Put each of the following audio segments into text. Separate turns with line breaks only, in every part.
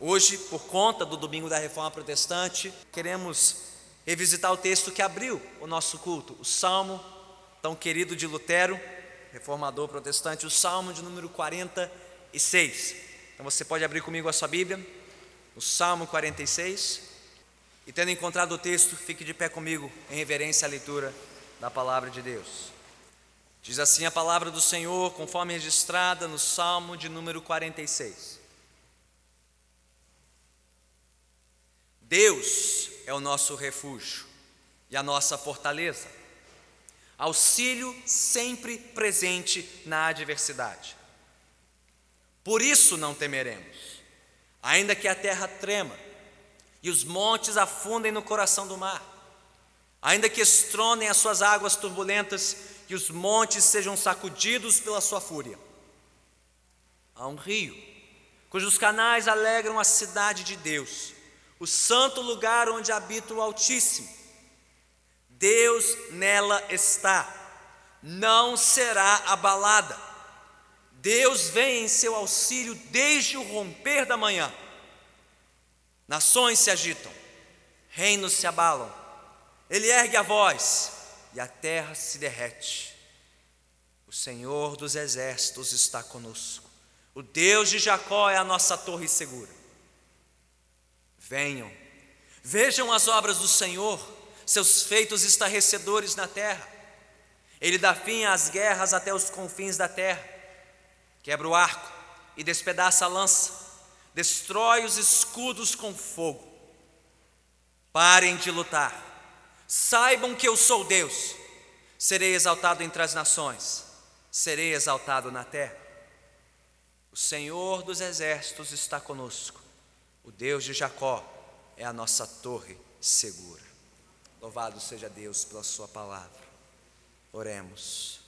Hoje, por conta do domingo da Reforma Protestante, queremos revisitar o texto que abriu o nosso culto, o Salmo tão querido de Lutero, reformador protestante, o Salmo de número 46. Então você pode abrir comigo a sua Bíblia, o Salmo 46. E tendo encontrado o texto, fique de pé comigo em reverência à leitura da palavra de Deus. Diz assim a palavra do Senhor, conforme registrada no Salmo de número 46. Deus é o nosso refúgio e a nossa fortaleza, auxílio sempre presente na adversidade. Por isso não temeremos, ainda que a terra trema e os montes afundem no coração do mar, ainda que estronem as suas águas turbulentas e os montes sejam sacudidos pela sua fúria. Há um rio, cujos canais alegram a cidade de Deus o santo lugar onde habita o Altíssimo. Deus nela está, não será abalada. Deus vem em seu auxílio desde o romper da manhã. Nações se agitam, reinos se abalam, ele ergue a voz e a terra se derrete. O Senhor dos exércitos está conosco, o Deus de Jacó é a nossa torre segura. Venham, vejam as obras do Senhor, seus feitos estarrecedores na terra. Ele dá fim às guerras até os confins da terra, quebra o arco e despedaça a lança, destrói os escudos com fogo. Parem de lutar, saibam que eu sou Deus, serei exaltado entre as nações, serei exaltado na terra. O Senhor dos exércitos está conosco o Deus de Jacó é a nossa torre segura. Louvado seja Deus pela Sua palavra. Oremos.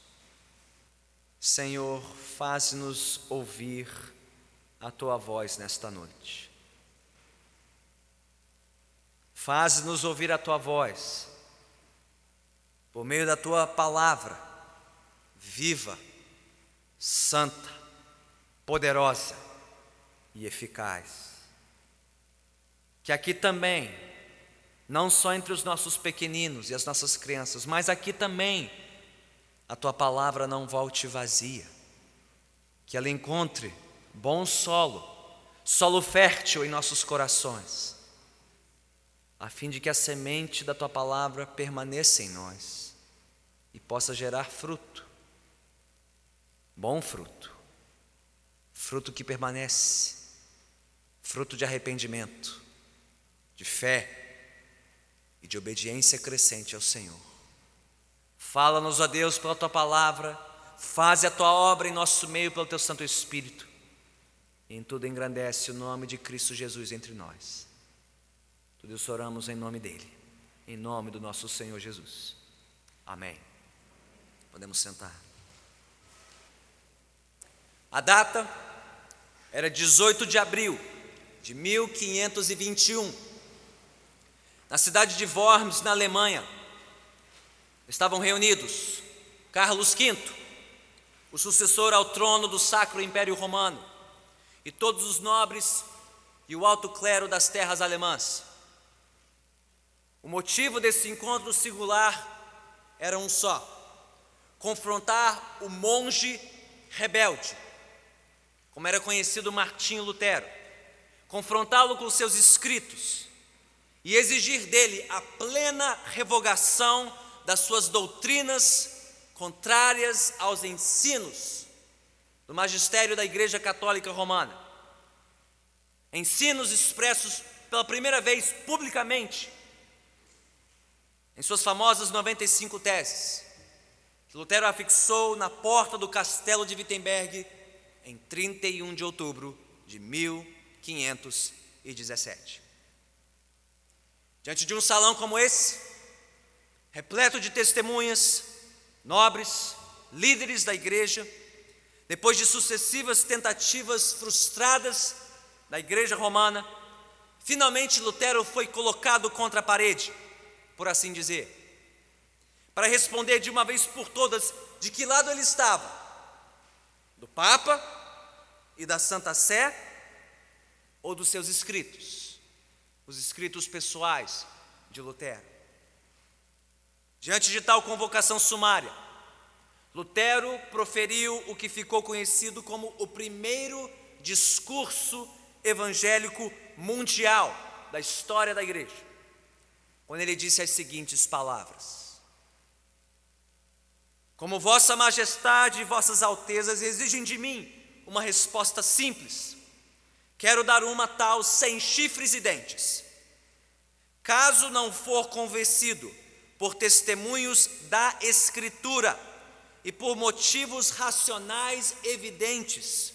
Senhor, faz-nos ouvir a Tua voz nesta noite. Faz-nos ouvir a Tua voz, por meio da Tua palavra, viva, santa, poderosa e eficaz que aqui também, não só entre os nossos pequeninos e as nossas crianças, mas aqui também, a tua palavra não volte vazia, que ela encontre bom solo, solo fértil em nossos corações, a fim de que a semente da tua palavra permaneça em nós e possa gerar fruto, bom fruto, fruto que permanece, fruto de arrependimento de fé e de obediência crescente ao Senhor. Fala-nos, ó Deus, pela tua palavra, faze a tua obra em nosso meio pelo teu Santo Espírito, e em tudo engrandece o nome de Cristo Jesus entre nós. Tudo isso oramos em nome dele, em nome do nosso Senhor Jesus. Amém. Podemos sentar. A data era 18 de abril de 1521 na cidade de Worms, na Alemanha, estavam reunidos Carlos V, o sucessor ao trono do Sacro Império Romano, e todos os nobres e o alto clero das terras alemãs. O motivo desse encontro singular era um só: confrontar o monge rebelde, como era conhecido Martinho Lutero, confrontá-lo com seus escritos e exigir dele a plena revogação das suas doutrinas contrárias aos ensinos do magistério da Igreja Católica Romana. Ensinos expressos pela primeira vez publicamente em suas famosas 95 teses, que Lutero afixou na porta do castelo de Wittenberg em 31 de outubro de 1517. Diante de um salão como esse, repleto de testemunhas, nobres, líderes da igreja, depois de sucessivas tentativas frustradas da igreja romana, finalmente Lutero foi colocado contra a parede, por assim dizer, para responder de uma vez por todas de que lado ele estava: do Papa e da Santa Sé, ou dos seus escritos, os escritos pessoais de Lutero. Diante de tal convocação sumária, Lutero proferiu o que ficou conhecido como o primeiro discurso evangélico mundial da história da igreja, quando ele disse as seguintes palavras: Como Vossa Majestade e Vossas Altezas exigem de mim uma resposta simples, quero dar uma tal sem chifres e dentes. Caso não for convencido por testemunhos da Escritura, e por motivos racionais evidentes,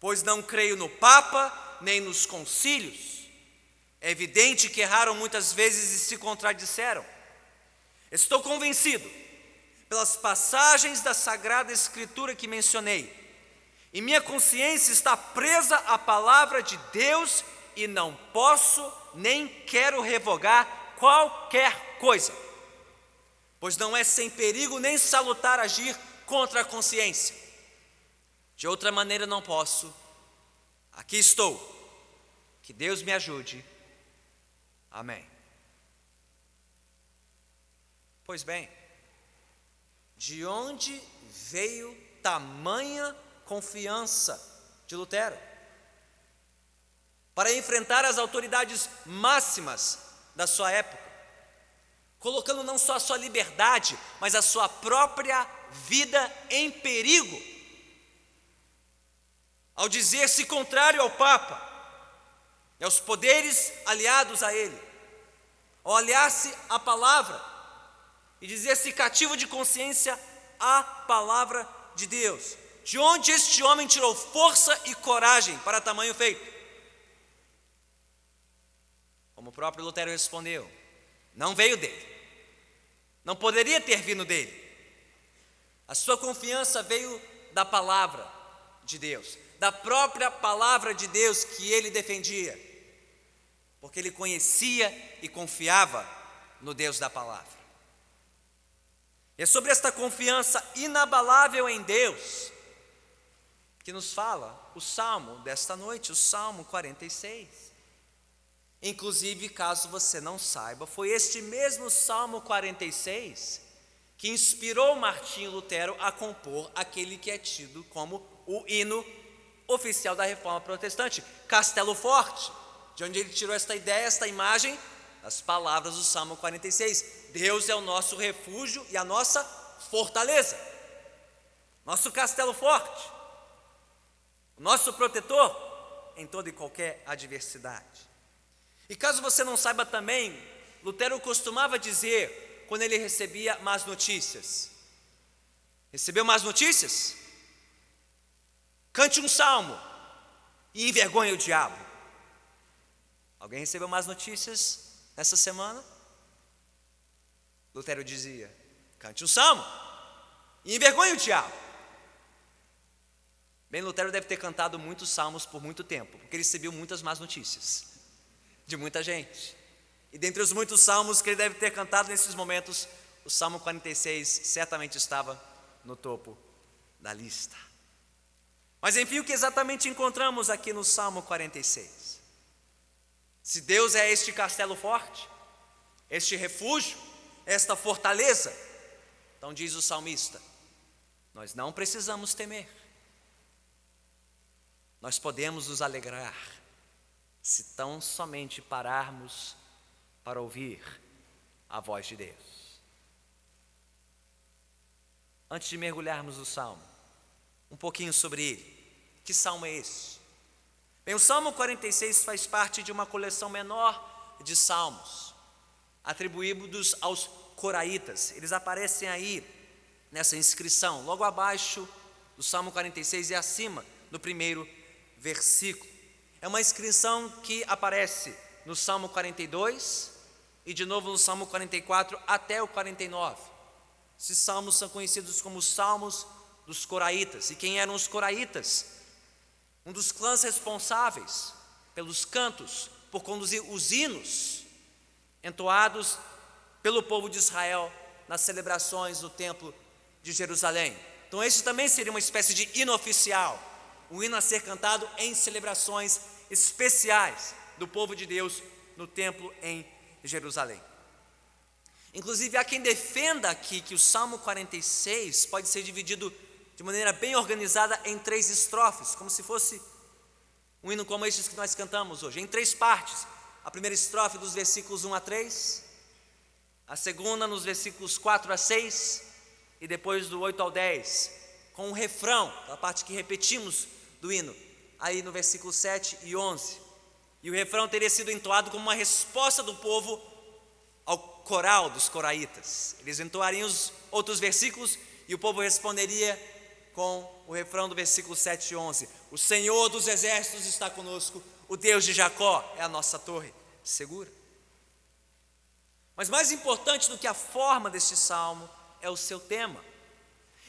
pois não creio no Papa nem nos concílios. É evidente que erraram muitas vezes e se contradisseram. Estou convencido, pelas passagens da Sagrada Escritura que mencionei, e minha consciência está presa à palavra de Deus e não posso nem quero revogar qualquer coisa pois não é sem perigo nem salutar agir contra a consciência. De outra maneira não posso. Aqui estou. Que Deus me ajude. Amém. Pois bem, de onde veio tamanha confiança de Lutero? Para enfrentar as autoridades máximas da sua época colocando não só a sua liberdade, mas a sua própria vida em perigo. Ao dizer-se contrário ao Papa e aos poderes aliados a ele, ao aliar-se à palavra e dizer-se cativo de consciência à palavra de Deus. De onde este homem tirou força e coragem para tamanho feito? Como o próprio Lutero respondeu, não veio dele não poderia ter vindo dele. A sua confiança veio da palavra de Deus, da própria palavra de Deus que ele defendia, porque ele conhecia e confiava no Deus da palavra. É sobre esta confiança inabalável em Deus que nos fala o salmo desta noite, o Salmo 46. Inclusive, caso você não saiba, foi este mesmo Salmo 46 que inspirou Martinho Lutero a compor aquele que é tido como o hino oficial da reforma protestante, Castelo Forte, de onde ele tirou esta ideia, esta imagem, as palavras do Salmo 46. Deus é o nosso refúgio e a nossa fortaleza, nosso castelo forte, nosso protetor em toda e qualquer adversidade. E caso você não saiba também, Lutero costumava dizer, quando ele recebia más notícias: Recebeu más notícias? Cante um salmo e envergonhe o diabo. Alguém recebeu más notícias nessa semana? Lutero dizia: Cante um salmo e envergonhe o diabo. Bem, Lutero deve ter cantado muitos salmos por muito tempo, porque ele recebeu muitas más notícias de muita gente. E dentre os muitos salmos que ele deve ter cantado nesses momentos, o Salmo 46 certamente estava no topo da lista. Mas enfim, o que exatamente encontramos aqui no Salmo 46? Se Deus é este castelo forte, este refúgio, esta fortaleza, então diz o salmista: nós não precisamos temer, nós podemos nos alegrar se tão somente pararmos para ouvir a voz de Deus. Antes de mergulharmos no salmo, um pouquinho sobre ele. Que salmo é esse? Bem, o Salmo 46 faz parte de uma coleção menor de salmos, atribuídos aos coraitas. Eles aparecem aí nessa inscrição, logo abaixo do Salmo 46 e acima do primeiro versículo. É uma inscrição que aparece no Salmo 42 e de novo no Salmo 44 até o 49. Esses salmos são conhecidos como salmos dos coraitas. E quem eram os coraitas? Um dos clãs responsáveis pelos cantos, por conduzir os hinos entoados pelo povo de Israel nas celebrações do templo de Jerusalém. Então, esse também seria uma espécie de hino oficial, um hino a ser cantado em celebrações especiais do povo de Deus no templo em Jerusalém. Inclusive, há quem defenda aqui que o Salmo 46 pode ser dividido de maneira bem organizada em três estrofes, como se fosse um hino como estes que nós cantamos hoje, em três partes. A primeira estrofe dos versículos 1 a 3, a segunda nos versículos 4 a 6 e depois do 8 ao 10, com um refrão, a parte que repetimos do hino, aí no versículo 7 e 11. E o refrão teria sido entoado como uma resposta do povo ao coral dos coraitas. Eles entoariam os outros versículos e o povo responderia com o refrão do versículo 7 e 11: O Senhor dos exércitos está conosco, o Deus de Jacó é a nossa torre segura. Mas mais importante do que a forma deste salmo é o seu tema.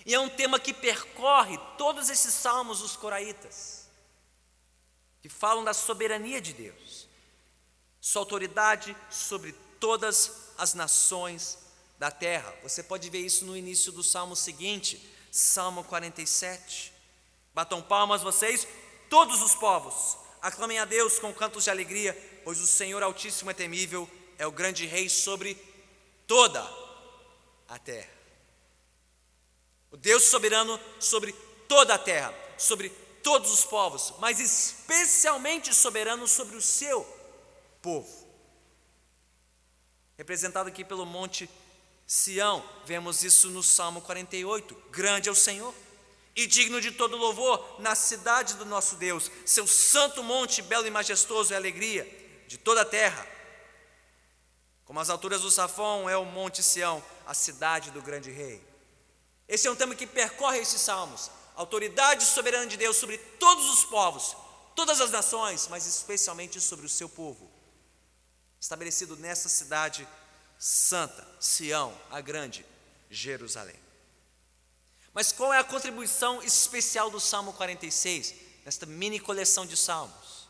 E é um tema que percorre todos esses salmos dos coraitas, que falam da soberania de Deus, sua autoridade sobre todas as nações da terra. Você pode ver isso no início do salmo seguinte, Salmo 47. Batam palmas vocês, todos os povos, aclamem a Deus com cantos de alegria, pois o Senhor Altíssimo é temível, é o grande Rei sobre toda a terra. O Deus soberano sobre toda a terra, sobre todos os povos, mas especialmente soberano sobre o seu povo. Representado aqui pelo Monte Sião, vemos isso no Salmo 48. Grande é o Senhor e digno de todo louvor na cidade do nosso Deus, seu santo monte, belo e majestoso é alegria de toda a terra. Como as alturas do Safão é o Monte Sião, a cidade do grande rei. Esse é um tema que percorre esses salmos. Autoridade soberana de Deus sobre todos os povos, todas as nações, mas especialmente sobre o seu povo. Estabelecido nessa cidade santa, Sião, a grande Jerusalém. Mas qual é a contribuição especial do Salmo 46, nesta mini coleção de salmos?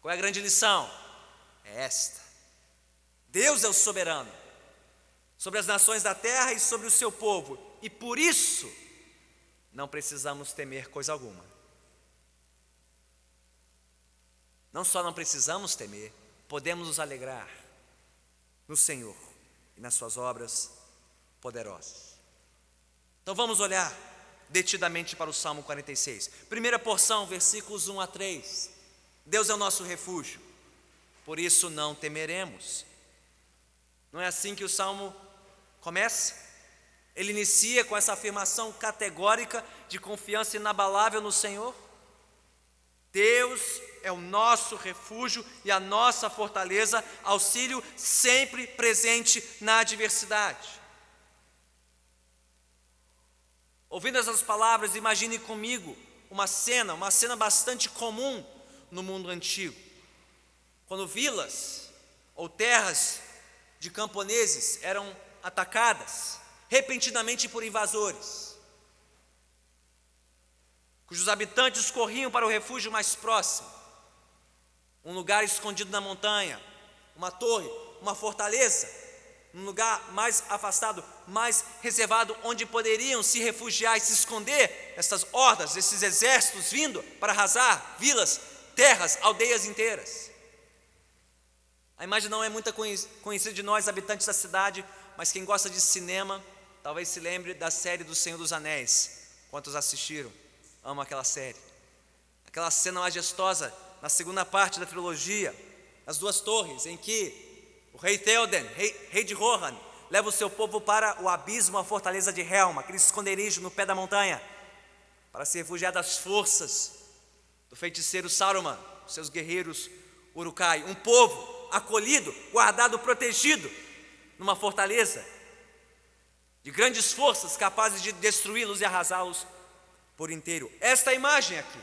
Qual é a grande lição? É esta: Deus é o soberano sobre as nações da terra e sobre o seu povo, e por isso não precisamos temer coisa alguma. Não só não precisamos temer, podemos nos alegrar no Senhor e nas Suas obras poderosas. Então vamos olhar detidamente para o Salmo 46. Primeira porção, versículos 1 a 3. Deus é o nosso refúgio, por isso não temeremos. Não é assim que o salmo começa? Ele inicia com essa afirmação categórica de confiança inabalável no Senhor. Deus é o nosso refúgio e a nossa fortaleza, auxílio sempre presente na adversidade. Ouvindo essas palavras, imagine comigo uma cena, uma cena bastante comum no mundo antigo. Quando vilas ou terras de camponeses eram atacadas repentinamente por invasores cujos habitantes corriam para o refúgio mais próximo, um lugar escondido na montanha, uma torre, uma fortaleza, um lugar mais afastado, mais reservado, onde poderiam se refugiar e se esconder essas hordas, esses exércitos vindo para arrasar vilas, terras, aldeias inteiras. A imagem não é muito conhecida de nós, habitantes da cidade, mas quem gosta de cinema talvez se lembre da série do Senhor dos Anéis. Quantos assistiram? Amo aquela série. Aquela cena majestosa na segunda parte da trilogia, as duas torres, em que o rei Theoden, rei, rei de Rohan, leva o seu povo para o abismo, a fortaleza de Helm, aquele esconderijo no pé da montanha, para se refugiar das forças do feiticeiro Saruman, seus guerreiros Urukai. Um povo acolhido, guardado, protegido numa fortaleza de grandes forças capazes de destruí-los e arrasá-los por inteiro. Esta imagem aqui.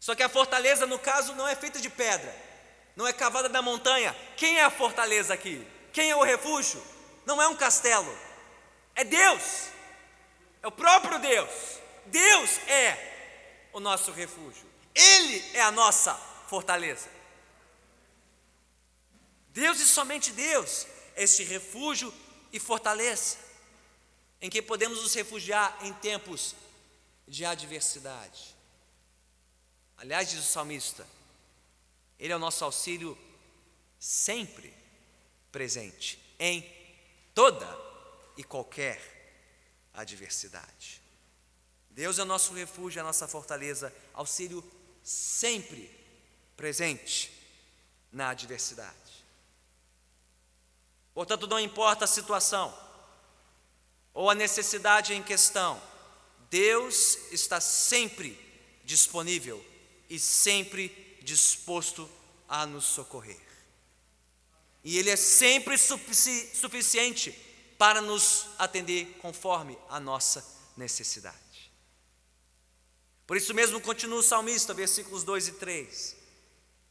Só que a fortaleza, no caso, não é feita de pedra, não é cavada da montanha. Quem é a fortaleza aqui? Quem é o refúgio? Não é um castelo, é Deus, é o próprio Deus. Deus é o nosso refúgio, Ele é a nossa fortaleza. Deus e somente Deus, este refúgio e fortaleza, em que podemos nos refugiar em tempos de adversidade. Aliás, diz o salmista: Ele é o nosso auxílio sempre presente em toda e qualquer adversidade. Deus é o nosso refúgio, é a nossa fortaleza, auxílio sempre presente na adversidade. Portanto, não importa a situação ou a necessidade em questão, Deus está sempre disponível e sempre disposto a nos socorrer. E Ele é sempre sufici suficiente para nos atender conforme a nossa necessidade. Por isso mesmo continua o salmista, versículos 2 e 3.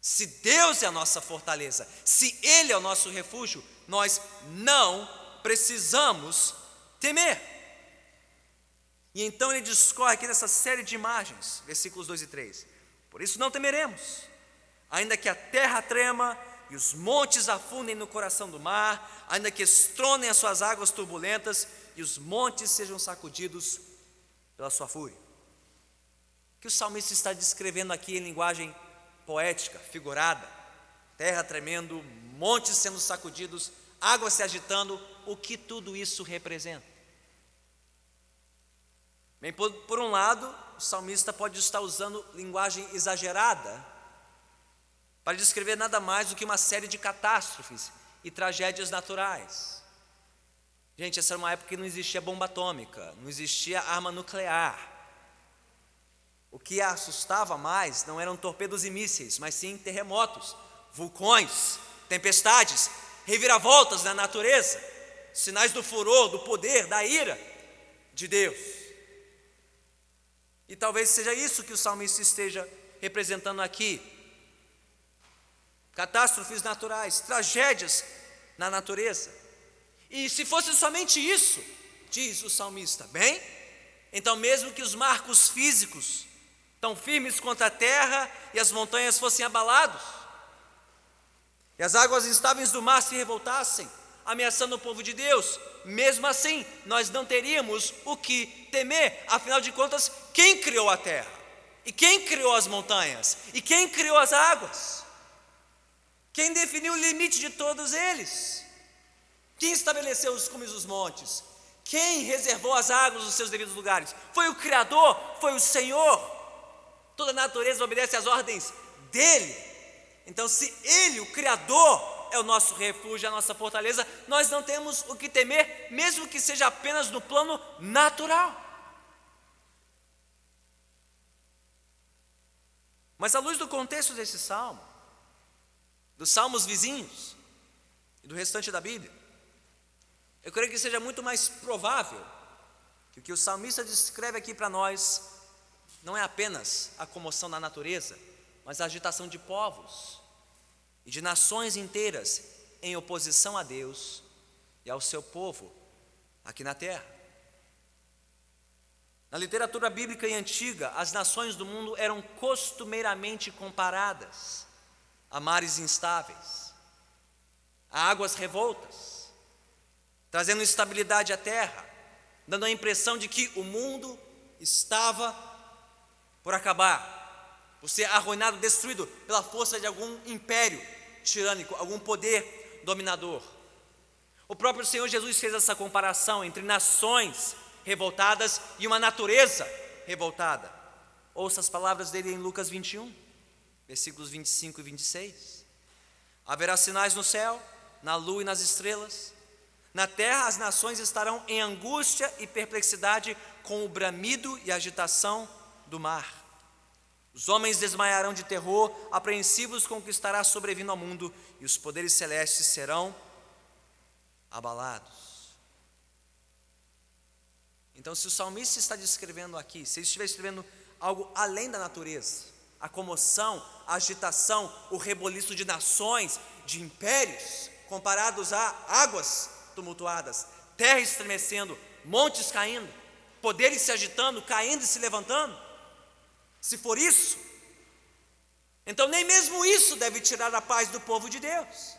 Se Deus é a nossa fortaleza, se Ele é o nosso refúgio, nós não precisamos temer. E então ele discorre aqui nessa série de imagens, versículos 2 e 3. Por isso não temeremos, ainda que a terra trema e os montes afundem no coração do mar, ainda que estronem as suas águas turbulentas e os montes sejam sacudidos pela sua fúria. O que o salmista está descrevendo aqui em linguagem poética, figurada, terra tremendo, montes sendo sacudidos, águas se agitando, o que tudo isso representa? Bem, por, por um lado, o salmista pode estar usando linguagem exagerada para descrever nada mais do que uma série de catástrofes e tragédias naturais. Gente, essa era uma época que não existia bomba atômica, não existia arma nuclear. O que a assustava mais não eram torpedos e mísseis, mas sim terremotos, vulcões, tempestades, reviravoltas na natureza, sinais do furor, do poder, da ira de Deus. E talvez seja isso que o salmista esteja representando aqui catástrofes naturais, tragédias na natureza. E se fosse somente isso, diz o salmista, bem, então mesmo que os marcos físicos tão firmes contra a terra e as montanhas fossem abalados, e as águas instáveis do mar se revoltassem, ameaçando o povo de Deus, mesmo assim, nós não teríamos o que temer, afinal de contas, quem criou a terra? E quem criou as montanhas? E quem criou as águas? Quem definiu o limite de todos eles? Quem estabeleceu os cumes dos montes? Quem reservou as águas nos seus devidos lugares? Foi o Criador, foi o Senhor. Toda a natureza obedece às ordens dele. Então, se ele, o Criador, é o nosso refúgio, a nossa fortaleza, nós não temos o que temer, mesmo que seja apenas no plano natural. Mas à luz do contexto desse salmo, dos salmos vizinhos e do restante da Bíblia. Eu creio que seja muito mais provável que o que o salmista descreve aqui para nós não é apenas a comoção da natureza, mas a agitação de povos e de nações inteiras em oposição a Deus e ao seu povo aqui na terra. Na literatura bíblica e antiga, as nações do mundo eram costumeiramente comparadas a mares instáveis, a águas revoltas, trazendo instabilidade à terra, dando a impressão de que o mundo estava por acabar, por ser arruinado, destruído pela força de algum império tirânico, algum poder dominador. O próprio Senhor Jesus fez essa comparação entre nações revoltadas e uma natureza revoltada. Ouça as palavras dele em Lucas 21 versículos 25 e 26. Haverá sinais no céu, na lua e nas estrelas. Na terra as nações estarão em angústia e perplexidade com o bramido e agitação do mar. Os homens desmaiarão de terror, apreensivos com o que estará sobrevindo ao mundo, e os poderes celestes serão abalados. Então, se o salmista está descrevendo aqui, se ele estiver escrevendo algo além da natureza, a comoção, a agitação, o reboliço de nações, de impérios, comparados a águas tumultuadas, terra estremecendo, montes caindo, poderes se agitando, caindo e se levantando. Se for isso, então nem mesmo isso deve tirar a paz do povo de Deus.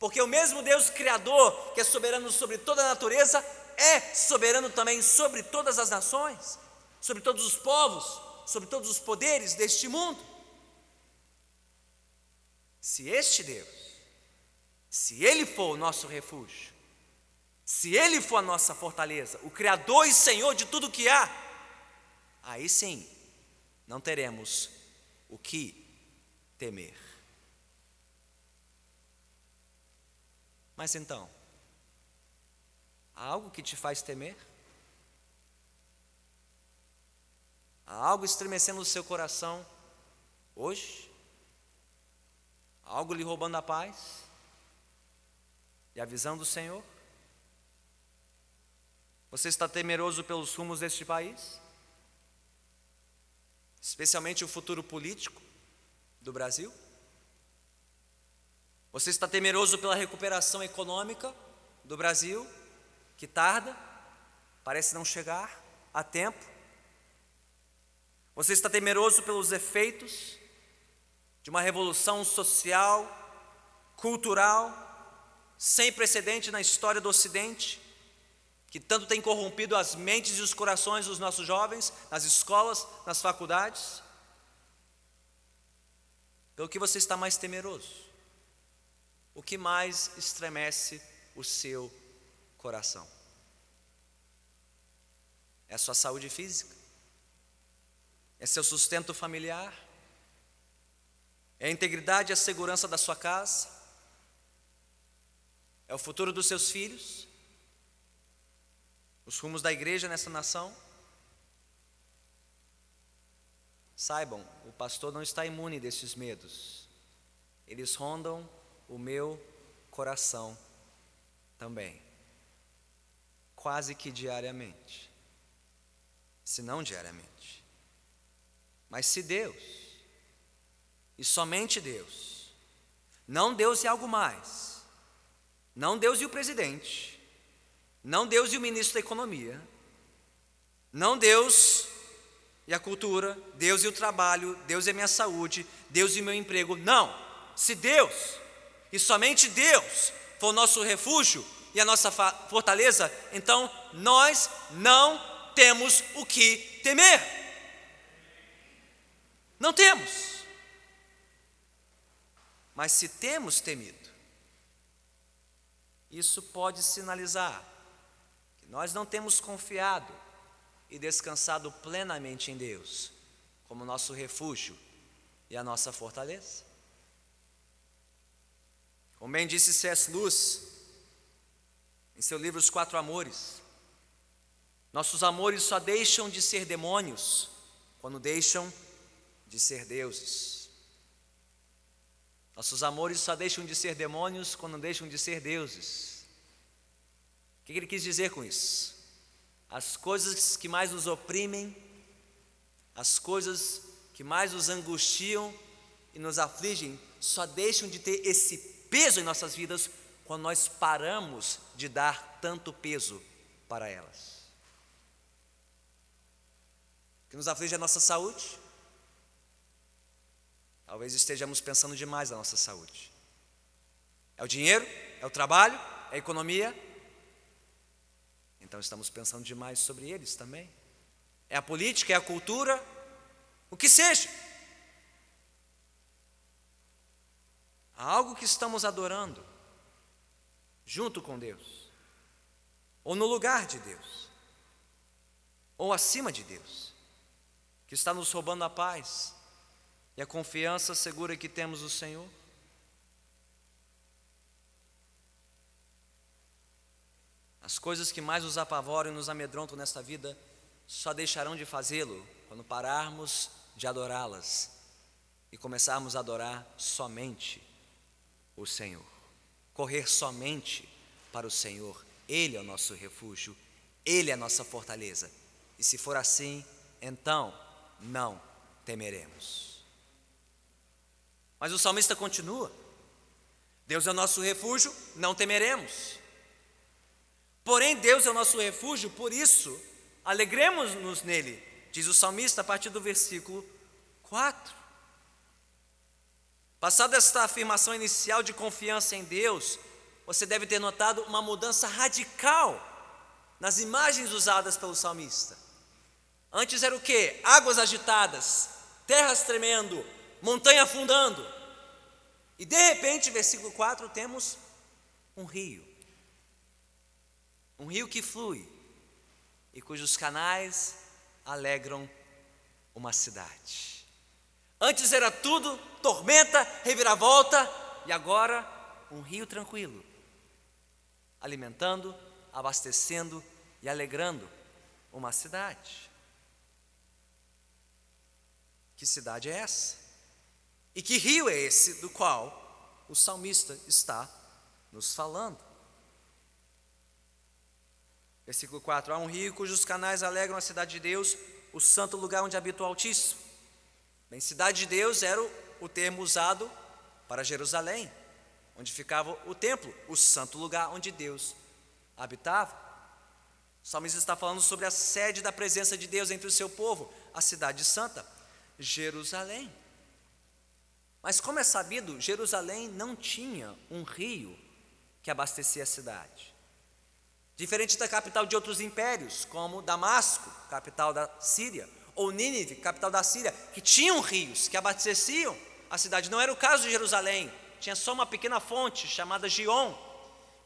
Porque o mesmo Deus Criador, que é soberano sobre toda a natureza, é soberano também sobre todas as nações, sobre todos os povos, sobre todos os poderes deste mundo. Se este Deus, se Ele for o nosso refúgio, se Ele for a nossa fortaleza, o Criador e Senhor de tudo que há, aí sim não teremos o que temer. Mas então, há algo que te faz temer? Há algo estremecendo o seu coração hoje? Há algo lhe roubando a paz? E a visão do Senhor? Você está temeroso pelos rumos deste país? Especialmente o futuro político do Brasil? Você está temeroso pela recuperação econômica do Brasil, que tarda, parece não chegar a tempo? Você está temeroso pelos efeitos de uma revolução social, cultural, sem precedente na história do Ocidente, que tanto tem corrompido as mentes e os corações dos nossos jovens, nas escolas, nas faculdades? Pelo que você está mais temeroso? o que mais estremece o seu coração? É a sua saúde física? É seu sustento familiar? É a integridade e a segurança da sua casa? É o futuro dos seus filhos? Os rumos da igreja nessa nação? Saibam, o pastor não está imune desses medos. Eles rondam o meu coração também, quase que diariamente, se não diariamente. Mas se Deus, e somente Deus, não Deus e algo mais, não Deus e o presidente, não Deus e o ministro da Economia, não Deus e a cultura, Deus e o trabalho, Deus e a minha saúde, Deus e o meu emprego, não. Se Deus e somente Deus for o nosso refúgio e a nossa fortaleza, então nós não temos o que temer. Não temos. Mas se temos temido, isso pode sinalizar nós não temos confiado e descansado plenamente em Deus como nosso refúgio e a nossa fortaleza. Como bem disse C.S. Lewis em seu livro Os Quatro Amores, nossos amores só deixam de ser demônios quando deixam de ser deuses. Nossos amores só deixam de ser demônios quando deixam de ser deuses. O que ele quis dizer com isso? As coisas que mais nos oprimem, as coisas que mais nos angustiam e nos afligem, só deixam de ter esse peso em nossas vidas quando nós paramos de dar tanto peso para elas. O que nos aflige é a nossa saúde. Talvez estejamos pensando demais na nossa saúde. É o dinheiro? É o trabalho? É a economia? Então estamos pensando demais sobre eles também. É a política? É a cultura? O que seja. Há algo que estamos adorando junto com Deus, ou no lugar de Deus, ou acima de Deus, que está nos roubando a paz e a confiança segura que temos no Senhor. As coisas que mais nos apavoram e nos amedrontam nesta vida só deixarão de fazê-lo quando pararmos de adorá-las e começarmos a adorar somente o Senhor. Correr somente para o Senhor. Ele é o nosso refúgio, Ele é a nossa fortaleza. E se for assim, então não temeremos. Mas o salmista continua: Deus é o nosso refúgio, não temeremos. Porém, Deus é o nosso refúgio, por isso, alegremos-nos nele, diz o salmista a partir do versículo 4. Passada esta afirmação inicial de confiança em Deus, você deve ter notado uma mudança radical nas imagens usadas pelo salmista. Antes era o que? Águas agitadas, terras tremendo, montanha afundando. E de repente, versículo 4, temos um rio. Um rio que flui e cujos canais alegram uma cidade. Antes era tudo tormenta, reviravolta, e agora um rio tranquilo, alimentando, abastecendo e alegrando uma cidade. Que cidade é essa? E que rio é esse do qual o salmista está nos falando? Versículo 4: Há um rio cujos canais alegram a cidade de Deus, o santo lugar onde habita o Altíssimo. Bem, cidade de Deus era o, o termo usado para Jerusalém, onde ficava o templo, o santo lugar onde Deus habitava. O salmista está falando sobre a sede da presença de Deus entre o seu povo, a cidade santa, Jerusalém. Mas como é sabido, Jerusalém não tinha um rio que abastecia a cidade. Diferente da capital de outros impérios, como Damasco, capital da Síria, ou Nínive, capital da Síria, que tinham rios que abasteciam a cidade. Não era o caso de Jerusalém, tinha só uma pequena fonte chamada Gion,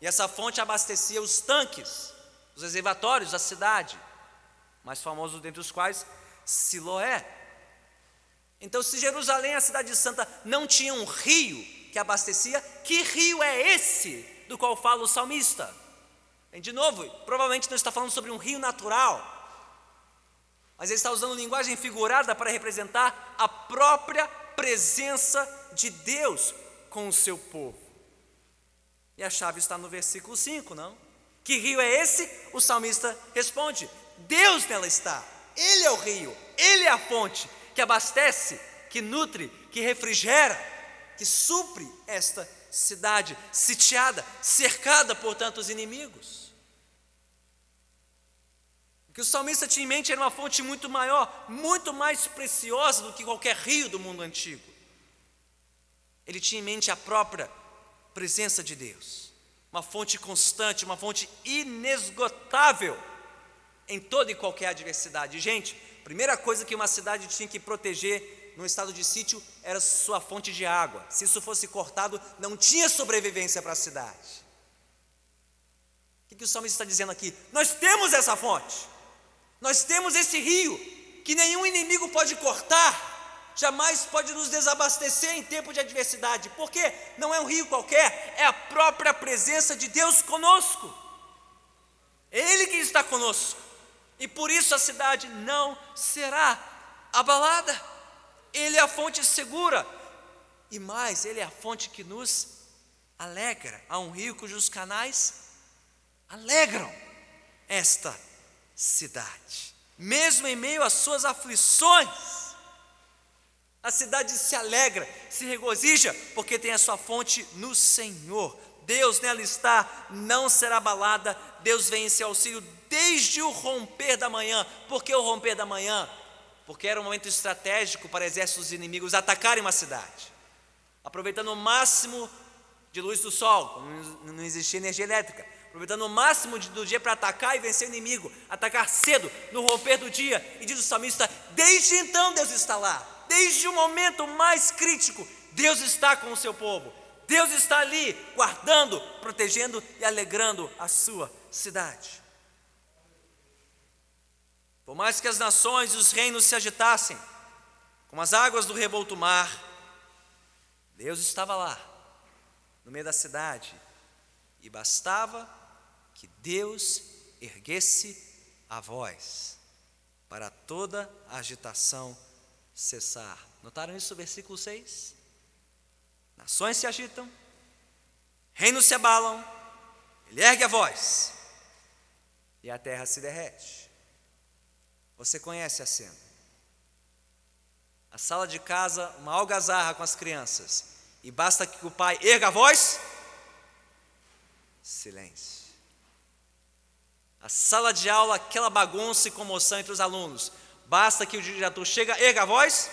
e essa fonte abastecia os tanques, os reservatórios da cidade, mais famoso dentre os quais Siloé, então, se Jerusalém, a cidade santa, não tinha um rio que abastecia, que rio é esse do qual fala o salmista? De novo, provavelmente não está falando sobre um rio natural, mas ele está usando linguagem figurada para representar a própria presença de Deus com o seu povo. E a chave está no versículo 5, não? Que rio é esse? O salmista responde: Deus nela está, Ele é o rio, Ele é a fonte, que abastece, que nutre, que refrigera, que supre esta cidade sitiada, cercada por tantos inimigos. O que o salmista tinha em mente era uma fonte muito maior, muito mais preciosa do que qualquer rio do mundo antigo. Ele tinha em mente a própria presença de Deus, uma fonte constante, uma fonte inesgotável em toda e qualquer adversidade. Gente, primeira coisa que uma cidade tinha que proteger no estado de sítio era sua fonte de água. Se isso fosse cortado, não tinha sobrevivência para a cidade. O que, o salmista está dizendo aqui? Nós temos essa fonte, nós temos esse rio que nenhum inimigo pode cortar, jamais pode nos desabastecer em tempo de adversidade, porque não é um rio qualquer, é a própria presença de Deus conosco. Ele que está conosco e por isso a cidade não será abalada. Ele é a fonte segura, e mais, ele é a fonte que nos alegra. Há um rio cujos canais alegram esta cidade, mesmo em meio às suas aflições. A cidade se alegra, se regozija, porque tem a sua fonte no Senhor. Deus nela está, não será abalada. Deus vem em seu auxílio desde o romper da manhã. Por que o romper da manhã? Porque era um momento estratégico para exércitos inimigos atacarem uma cidade, aproveitando o máximo de luz do sol, não existia energia elétrica, aproveitando o máximo do dia para atacar e vencer o inimigo, atacar cedo, no romper do dia, e diz o salmista: desde então Deus está lá, desde o momento mais crítico, Deus está com o seu povo, Deus está ali guardando, protegendo e alegrando a sua cidade. Por mais que as nações e os reinos se agitassem, como as águas do revolto mar, Deus estava lá, no meio da cidade, e bastava que Deus erguesse a voz para toda a agitação cessar. Notaram isso no versículo 6? Nações se agitam, reinos se abalam, ele ergue a voz e a terra se derrete. Você conhece a cena. A sala de casa, uma algazarra com as crianças, e basta que o pai erga a voz, silêncio. A sala de aula, aquela bagunça e comoção entre os alunos, basta que o diretor chega, erga a voz,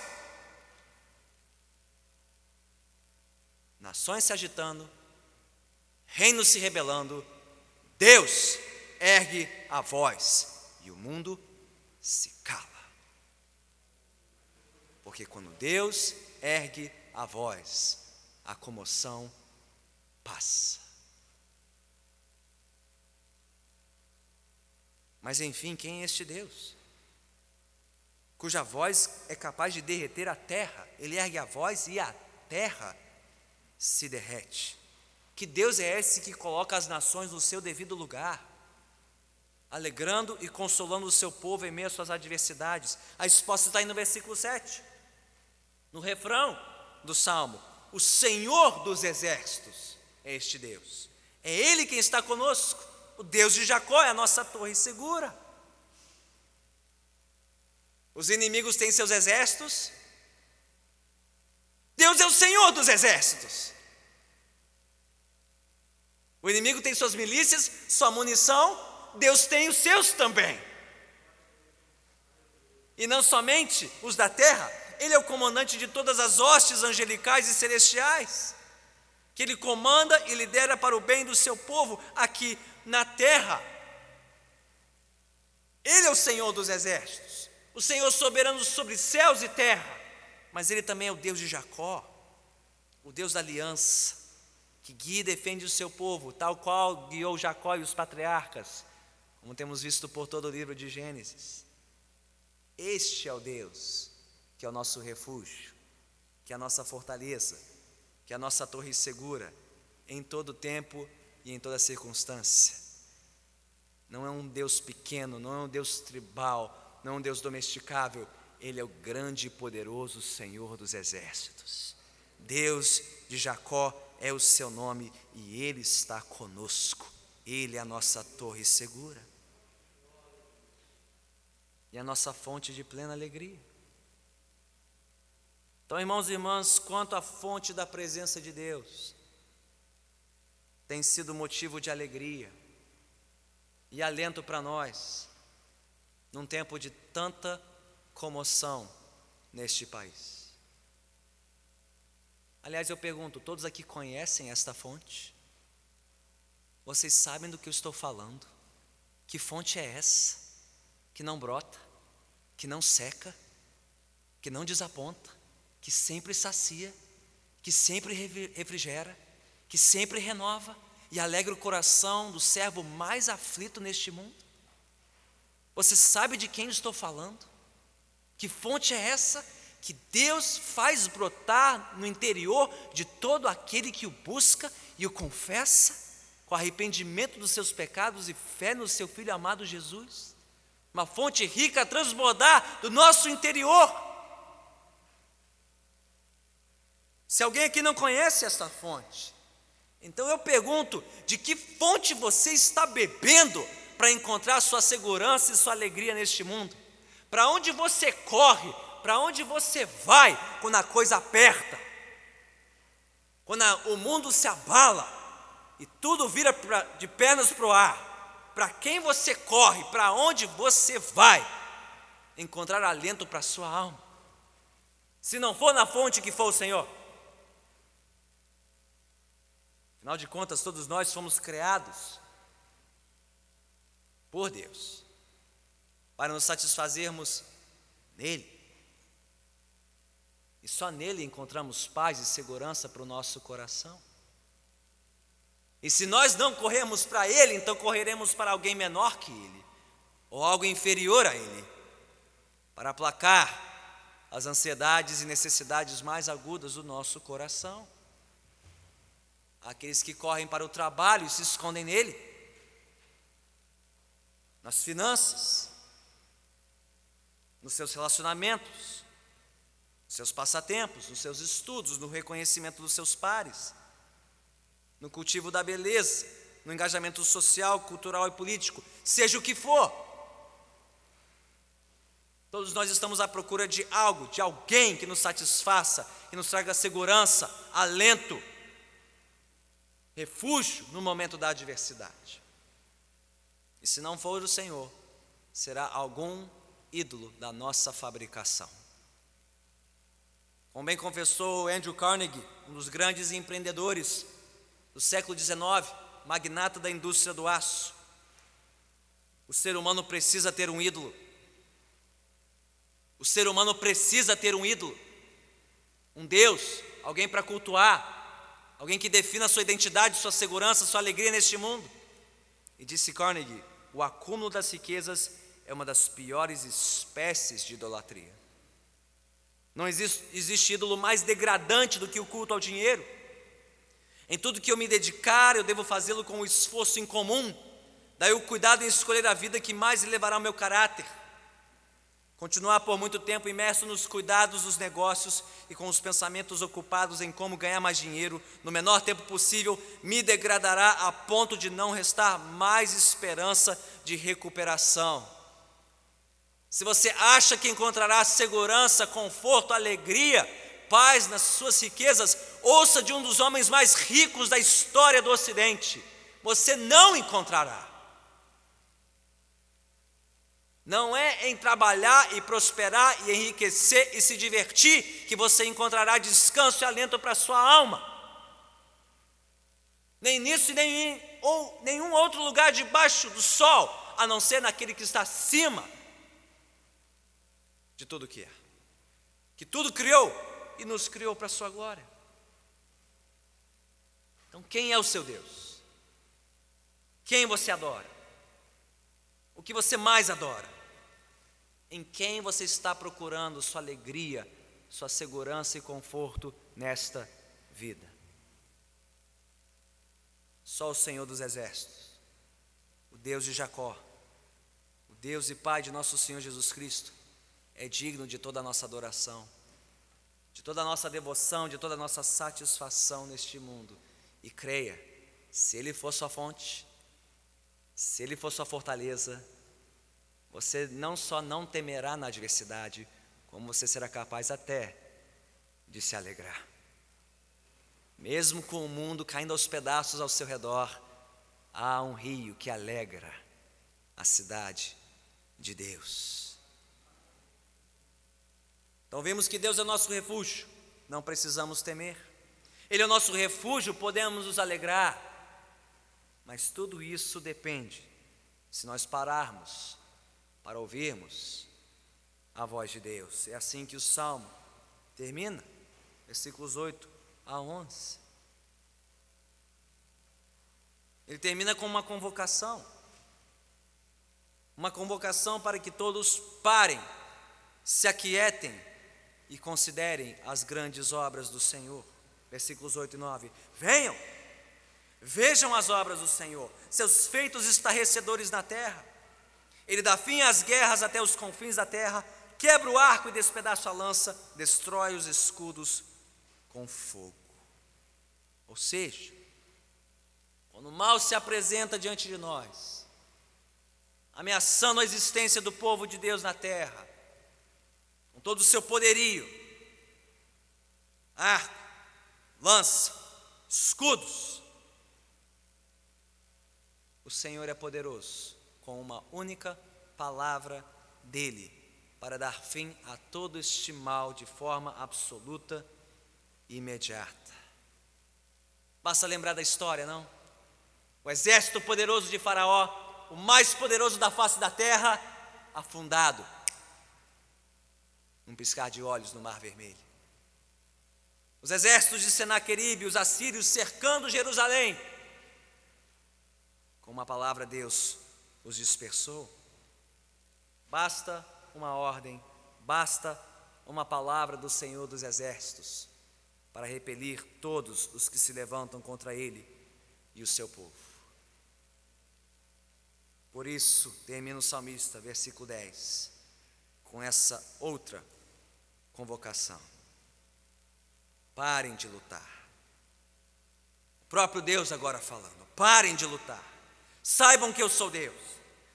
nações se agitando, reinos se rebelando, Deus ergue a voz e o mundo se cala. Porque quando Deus ergue a voz, a comoção passa. Mas enfim, quem é este Deus? Cuja voz é capaz de derreter a terra, ele ergue a voz e a terra se derrete. Que Deus é esse que coloca as nações no seu devido lugar, alegrando e consolando o seu povo em meio às suas adversidades? A resposta está aí no versículo 7, no refrão do salmo: O Senhor dos exércitos é este Deus, é Ele quem está conosco, o Deus de Jacó é a nossa torre segura. Os inimigos têm seus exércitos, Deus é o Senhor dos exércitos. O inimigo tem suas milícias, sua munição, Deus tem os seus também. E não somente os da terra, Ele é o comandante de todas as hostes angelicais e celestiais, que Ele comanda e lidera para o bem do seu povo aqui na terra. Ele é o Senhor dos exércitos, o Senhor soberano sobre céus e terra mas Ele também é o Deus de Jacó, o Deus da aliança, que guia e defende o seu povo, tal qual guiou Jacó e os patriarcas, como temos visto por todo o livro de Gênesis. Este é o Deus que é o nosso refúgio, que é a nossa fortaleza, que é a nossa torre segura, em todo tempo e em toda circunstância. Não é um Deus pequeno, não é um Deus tribal, não é um Deus domesticável, ele é o grande e poderoso Senhor dos exércitos. Deus de Jacó é o seu nome e Ele está conosco. Ele é a nossa torre segura e a nossa fonte de plena alegria. Então, irmãos e irmãs, quanto à fonte da presença de Deus, tem sido motivo de alegria e alento para nós, num tempo de tanta comoção neste país. Aliás, eu pergunto: todos aqui conhecem esta fonte? Vocês sabem do que eu estou falando? Que fonte é essa? Que não brota, que não seca, que não desaponta, que sempre sacia, que sempre refrigera, que sempre renova e alegra o coração do servo mais aflito neste mundo? Você sabe de quem estou falando? Que fonte é essa que Deus faz brotar no interior de todo aquele que o busca e o confessa, com arrependimento dos seus pecados e fé no seu Filho amado Jesus? Uma fonte rica a transbordar do nosso interior. Se alguém aqui não conhece esta fonte, então eu pergunto: de que fonte você está bebendo para encontrar sua segurança e sua alegria neste mundo? Para onde você corre? Para onde você vai quando a coisa aperta? Quando a, o mundo se abala e tudo vira pra, de pernas para o ar? Para quem você corre? Para onde você vai? Encontrar alento para a sua alma. Se não for na fonte que for o Senhor. Afinal de contas, todos nós fomos criados por Deus para nos satisfazermos nele. E só nele encontramos paz e segurança para o nosso coração. E se nós não corremos para ele, então correremos para alguém menor que ele, ou algo inferior a ele, para aplacar as ansiedades e necessidades mais agudas do nosso coração. Aqueles que correm para o trabalho e se escondem nele, nas finanças, nos seus relacionamentos, nos seus passatempos, nos seus estudos, no reconhecimento dos seus pares, no cultivo da beleza, no engajamento social, cultural e político, seja o que for. Todos nós estamos à procura de algo, de alguém que nos satisfaça, que nos traga segurança, alento, refúgio no momento da adversidade. E se não for o Senhor, será algum ídolo da nossa fabricação. Como bem confessou Andrew Carnegie, um dos grandes empreendedores do século XIX, magnata da indústria do aço, o ser humano precisa ter um ídolo. O ser humano precisa ter um ídolo, um Deus, alguém para cultuar, alguém que defina sua identidade, sua segurança, sua alegria neste mundo. E disse Carnegie: o acúmulo das riquezas é uma das piores espécies de idolatria. Não existe, existe ídolo mais degradante do que o culto ao dinheiro. Em tudo que eu me dedicar, eu devo fazê-lo com um esforço em comum. Daí o cuidado em escolher a vida que mais elevará o meu caráter. Continuar por muito tempo imerso nos cuidados dos negócios e com os pensamentos ocupados em como ganhar mais dinheiro no menor tempo possível me degradará a ponto de não restar mais esperança de recuperação. Se você acha que encontrará segurança, conforto, alegria, paz nas suas riquezas, ouça de um dos homens mais ricos da história do Ocidente: você não encontrará. Não é em trabalhar e prosperar e enriquecer e se divertir que você encontrará descanso e alento para a sua alma. Nem nisso, nem em ou nenhum outro lugar debaixo do sol, a não ser naquele que está acima de tudo que é. Que tudo criou e nos criou para a sua glória. Então, quem é o seu Deus? Quem você adora? O que você mais adora? Em quem você está procurando sua alegria, sua segurança e conforto nesta vida? Só o Senhor dos Exércitos, o Deus de Jacó, o Deus e Pai de nosso Senhor Jesus Cristo, é digno de toda a nossa adoração, de toda a nossa devoção, de toda a nossa satisfação neste mundo. E creia, se Ele for sua fonte, se Ele for sua fortaleza, você não só não temerá na adversidade, como você será capaz até de se alegrar. Mesmo com o mundo caindo aos pedaços ao seu redor, há um rio que alegra a cidade de Deus. Então vemos que Deus é nosso refúgio, não precisamos temer. Ele é o nosso refúgio, podemos nos alegrar. Mas tudo isso depende se nós pararmos para ouvirmos a voz de Deus. É assim que o salmo termina, versículos 8 a 11. Ele termina com uma convocação. Uma convocação para que todos parem, se aquietem e considerem as grandes obras do Senhor. Versículos 8 e 9. Venham, vejam as obras do Senhor, seus feitos estarrecedores na terra. Ele dá fim às guerras até os confins da terra, quebra o arco e despedaça a lança, destrói os escudos com fogo. Ou seja, quando o mal se apresenta diante de nós, ameaçando a existência do povo de Deus na terra, todo o seu poderio, arco, lança, escudos, o Senhor é poderoso com uma única palavra dele, para dar fim a todo este mal de forma absoluta e imediata. Basta lembrar da história, não? O exército poderoso de Faraó, o mais poderoso da face da terra, afundado num piscar de olhos no Mar Vermelho. Os exércitos de Senaqueribe, os assírios cercando Jerusalém. Com uma palavra, Deus os dispersou. Basta uma ordem, basta uma palavra do Senhor dos Exércitos para repelir todos os que se levantam contra ele e o seu povo. Por isso, termina o salmista, versículo 10, com essa outra convocação. Parem de lutar. O próprio Deus agora falando: parem de lutar. Saibam que eu sou Deus.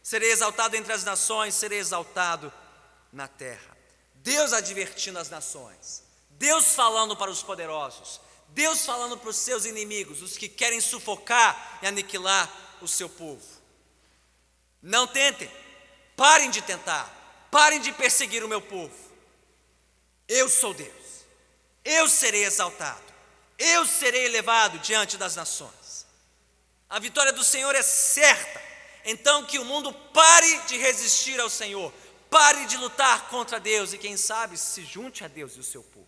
Serei exaltado entre as nações, serei exaltado na terra. Deus advertindo as nações, Deus falando para os poderosos, Deus falando para os seus inimigos, os que querem sufocar e aniquilar o seu povo. Não tentem, parem de tentar, parem de perseguir o meu povo. Eu sou Deus, eu serei exaltado, eu serei elevado diante das nações. A vitória do Senhor é certa então que o mundo pare de resistir ao Senhor, pare de lutar contra Deus e, quem sabe, se junte a Deus e o seu povo.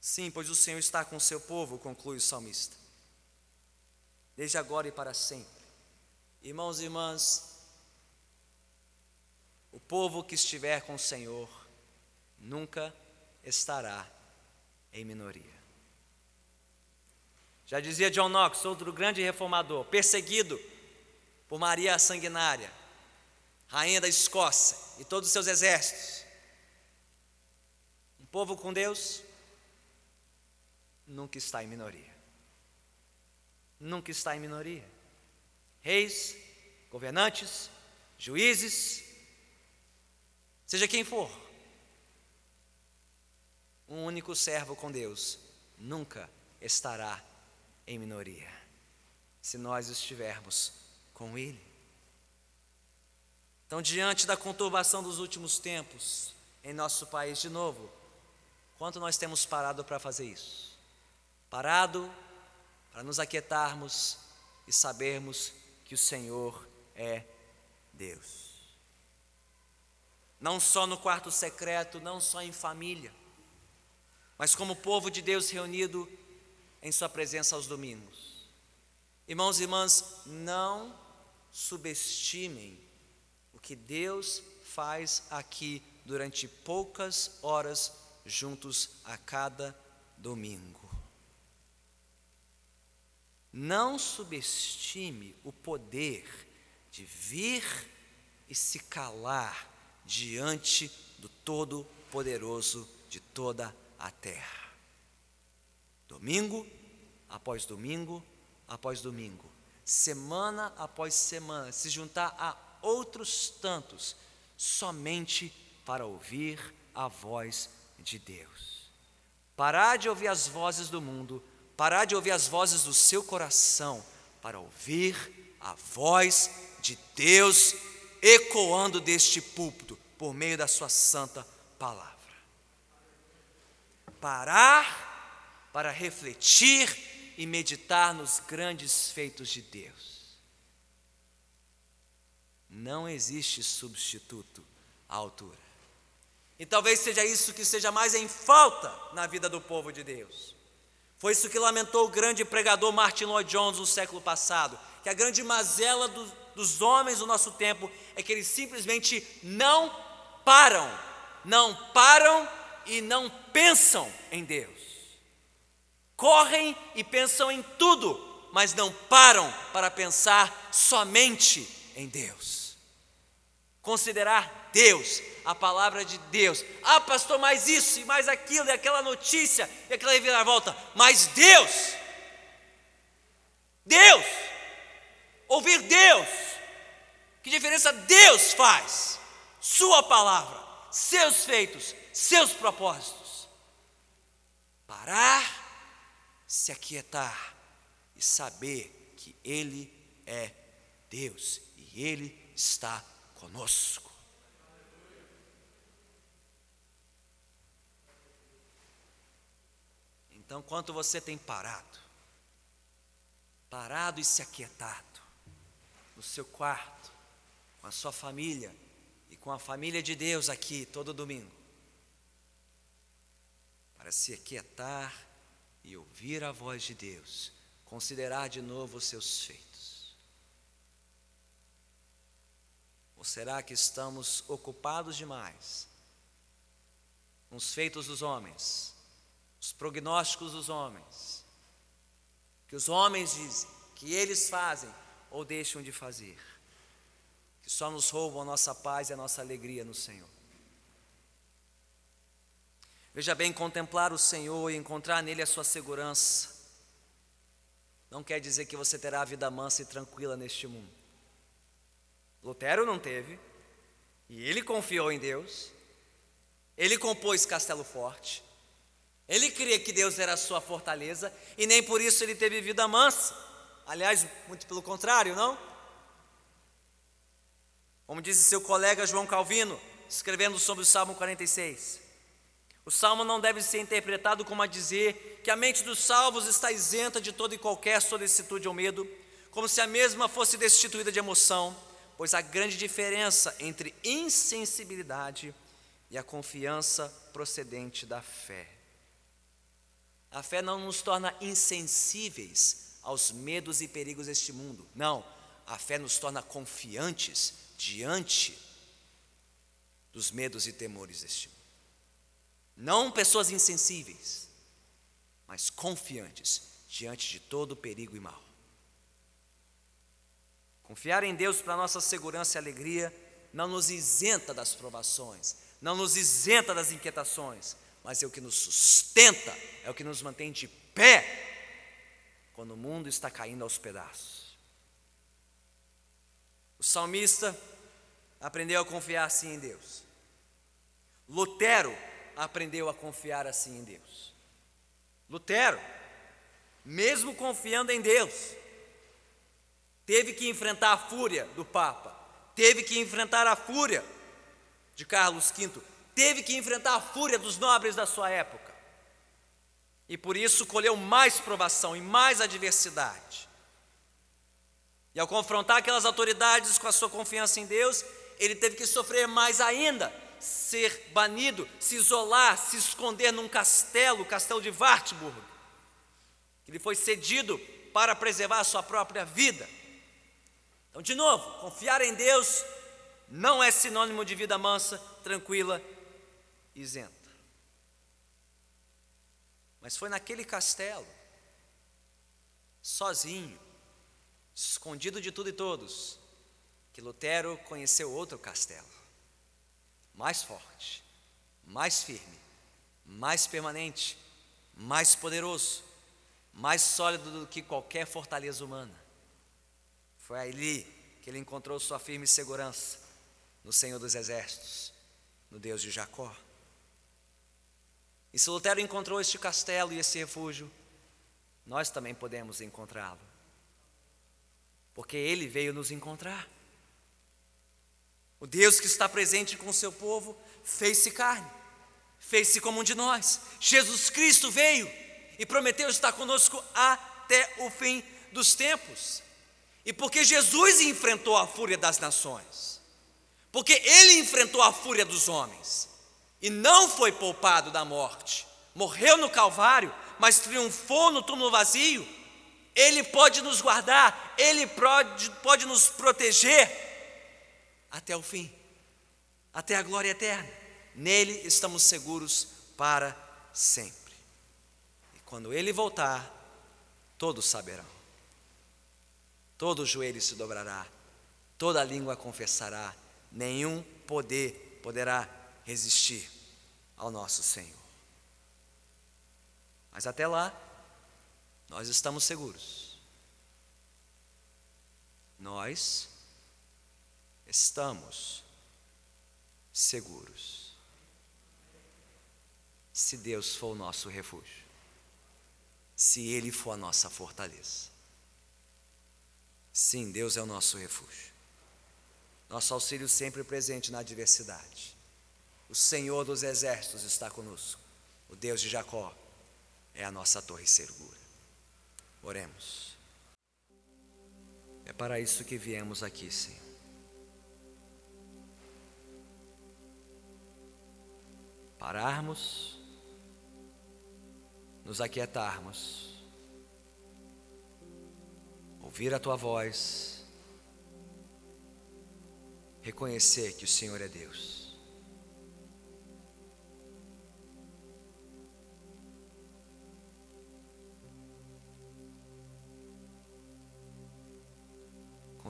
Sim, pois o Senhor está com o seu povo, conclui o salmista, desde agora e para sempre. Irmãos e irmãs, o povo que estiver com o Senhor nunca estará em minoria. Já dizia John Knox, outro grande reformador, perseguido por Maria Sanguinária, rainha da Escócia e todos os seus exércitos. Um povo com Deus nunca está em minoria. Nunca está em minoria. Reis, governantes, juízes, seja quem for, um único servo com Deus nunca estará em minoria, se nós estivermos com Ele. Então, diante da conturbação dos últimos tempos em nosso país, de novo, quanto nós temos parado para fazer isso? Parado para nos aquietarmos e sabermos que o Senhor é Deus. Não só no quarto secreto, não só em família, mas como povo de Deus reunido em Sua presença aos domingos. Irmãos e irmãs, não subestimem o que Deus faz aqui durante poucas horas juntos a cada domingo. Não subestime o poder de vir e se calar diante do Todo-Poderoso de toda a terra. Domingo após domingo após domingo, semana após semana, se juntar a outros tantos, somente para ouvir a voz de Deus. Parar de ouvir as vozes do mundo, parar de ouvir as vozes do seu coração, para ouvir a voz de Deus ecoando deste púlpito por meio da sua santa palavra. Parar para refletir e meditar nos grandes feitos de Deus. Não existe substituto à altura. E talvez seja isso que seja mais em falta na vida do povo de Deus. Foi isso que lamentou o grande pregador Martin Lloyd Jones no século passado, que a grande mazela do, dos homens do nosso tempo é que eles simplesmente não param, não param e não pensam em Deus correm e pensam em tudo, mas não param para pensar somente em Deus. Considerar Deus, a palavra de Deus. Ah, pastor, mais isso e mais aquilo, e aquela notícia, e aquela reviravolta. Mas Deus, Deus, ouvir Deus, que diferença Deus faz? Sua palavra, seus feitos, seus propósitos. Parar se aquietar e saber que Ele é Deus e Ele está conosco. Então, quanto você tem parado, parado e se aquietado, no seu quarto, com a sua família e com a família de Deus aqui todo domingo, para se aquietar e ouvir a voz de Deus, considerar de novo os seus feitos? Ou será que estamos ocupados demais com os feitos dos homens, os prognósticos dos homens, que os homens dizem, que eles fazem ou deixam de fazer, que só nos roubam a nossa paz e a nossa alegria no Senhor? Veja bem, contemplar o Senhor e encontrar nele a sua segurança, não quer dizer que você terá a vida mansa e tranquila neste mundo. Lutero não teve, e ele confiou em Deus, ele compôs Castelo Forte, ele cria que Deus era a sua fortaleza, e nem por isso ele teve vida mansa. Aliás, muito pelo contrário, não? Como disse seu colega João Calvino, escrevendo sobre o Salmo 46. O salmo não deve ser interpretado como a dizer que a mente dos salvos está isenta de toda e qualquer solicitude ou medo, como se a mesma fosse destituída de emoção, pois há grande diferença entre insensibilidade e a confiança procedente da fé. A fé não nos torna insensíveis aos medos e perigos deste mundo. Não, a fé nos torna confiantes diante dos medos e temores deste mundo. Não pessoas insensíveis, mas confiantes diante de todo perigo e mal. Confiar em Deus para nossa segurança e alegria não nos isenta das provações, não nos isenta das inquietações, mas é o que nos sustenta, é o que nos mantém de pé quando o mundo está caindo aos pedaços. O salmista aprendeu a confiar assim em Deus. Lutero aprendeu a confiar assim em Deus. Lutero, mesmo confiando em Deus, teve que enfrentar a fúria do Papa, teve que enfrentar a fúria de Carlos V, teve que enfrentar a fúria dos nobres da sua época. E por isso colheu mais provação e mais adversidade. E ao confrontar aquelas autoridades com a sua confiança em Deus, ele teve que sofrer mais ainda, ser banido, se isolar, se esconder num castelo, o castelo de Wartburg. Ele foi cedido para preservar a sua própria vida. Então, de novo, confiar em Deus não é sinônimo de vida mansa, tranquila isenta. Mas foi naquele castelo, sozinho, escondido de tudo e todos, que Lutero conheceu outro castelo, mais forte, mais firme, mais permanente, mais poderoso, mais sólido do que qualquer fortaleza humana. Foi ali que ele encontrou sua firme segurança no Senhor dos Exércitos, no Deus de Jacó. E se Lutero encontrou este castelo e esse refúgio, nós também podemos encontrá-lo. Porque ele veio nos encontrar. O Deus que está presente com o seu povo fez-se carne, fez-se como um de nós. Jesus Cristo veio e prometeu estar conosco até o fim dos tempos. E porque Jesus enfrentou a fúria das nações, porque ele enfrentou a fúria dos homens e não foi poupado da morte. Morreu no Calvário, mas triunfou no túmulo vazio. Ele pode nos guardar, ele pode, pode nos proteger até o fim, até a glória eterna. Nele estamos seguros para sempre. E quando ele voltar, todos saberão. Todo joelho se dobrará, toda língua confessará nenhum poder poderá resistir ao nosso Senhor. Mas até lá, nós estamos seguros. Nós estamos seguros. Se Deus for o nosso refúgio, se Ele for a nossa fortaleza. Sim, Deus é o nosso refúgio. Nosso auxílio sempre presente na adversidade. O Senhor dos exércitos está conosco. O Deus de Jacó é a nossa torre segura. Oremos. É para isso que viemos aqui, Senhor. Pararmos, nos aquietarmos, ouvir a tua voz reconhecer que o Senhor é Deus.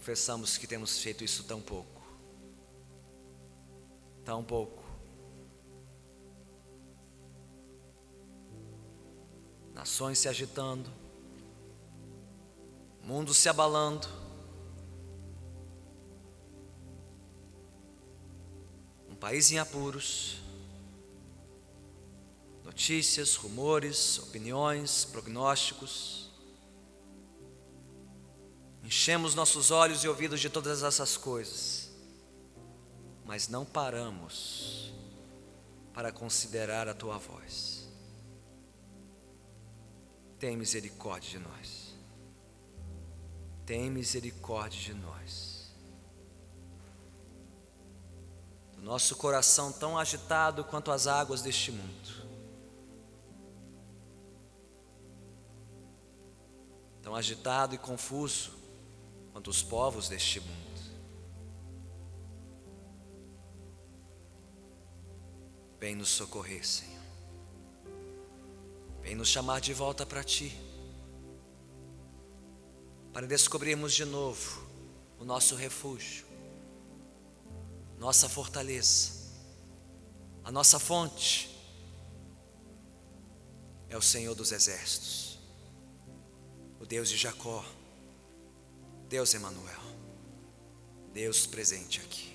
Confessamos que temos feito isso tão pouco, tão pouco. Nações se agitando, mundo se abalando, país em apuros, notícias, rumores, opiniões, prognósticos. Enchemos nossos olhos e ouvidos de todas essas coisas, mas não paramos para considerar a tua voz. Tem misericórdia de nós. Tem misericórdia de nós. nosso coração tão agitado quanto as águas deste mundo. tão agitado e confuso quanto os povos deste mundo. Vem nos socorrer, Senhor. Vem nos chamar de volta para Ti, para descobrirmos de novo o nosso refúgio, nossa fortaleza, a nossa fonte é o Senhor dos Exércitos, o Deus de Jacó, Deus Emanuel, Deus presente aqui.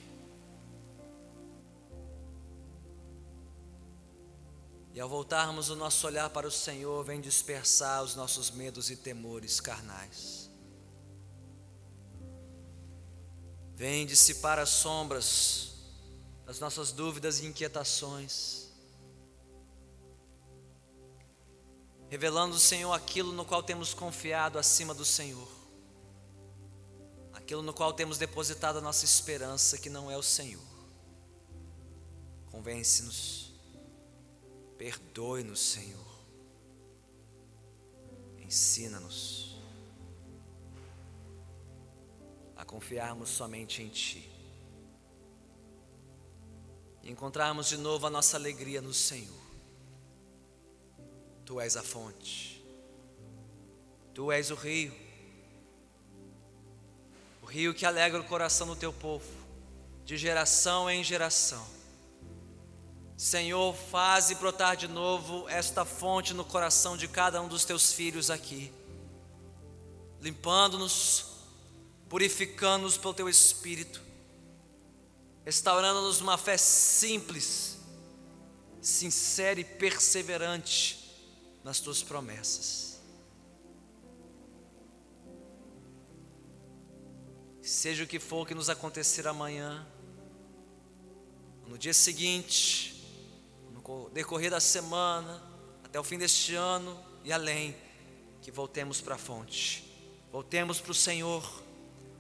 E ao voltarmos o nosso olhar para o Senhor, vem dispersar os nossos medos e temores carnais. Vem dissipar as sombras das nossas dúvidas e inquietações. Revelando, Senhor, aquilo no qual temos confiado acima do Senhor. Aquilo no qual temos depositado a nossa esperança, que não é o Senhor. Convence-nos Perdoe-nos, Senhor. Ensina-nos a confiarmos somente em Ti. E encontrarmos de novo a nossa alegria no Senhor. Tu és a fonte. Tu és o rio. Rio que alegra o coração do teu povo, de geração em geração. Senhor, faze brotar de novo esta fonte no coração de cada um dos teus filhos aqui, limpando-nos, purificando-nos pelo teu Espírito, restaurando-nos uma fé simples, sincera e perseverante nas tuas promessas. Seja o que for que nos acontecer amanhã, no dia seguinte, decorrer da semana, até o fim deste ano e além, que voltemos para a fonte, voltemos para o Senhor,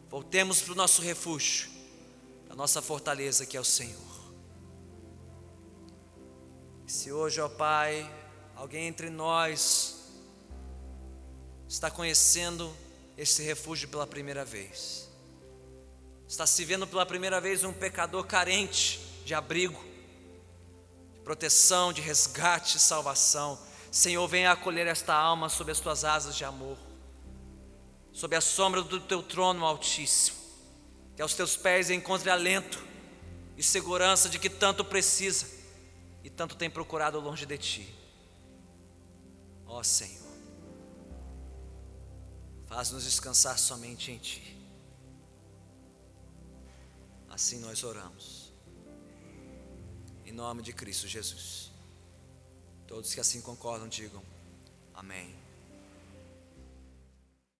voltemos para o nosso refúgio, a nossa fortaleza que é o Senhor. Se hoje, ó Pai, alguém entre nós está conhecendo esse refúgio pela primeira vez, está se vendo pela primeira vez um pecador carente de abrigo, proteção, de resgate e salvação. Senhor, venha acolher esta alma sob as tuas asas de amor, sob a sombra do teu trono altíssimo, que aos teus pés encontre alento e segurança de que tanto precisa e tanto tem procurado longe de ti. Ó Senhor, faz-nos descansar somente em ti. Assim nós oramos. Em nome de Cristo Jesus. Todos que assim concordam, digam amém.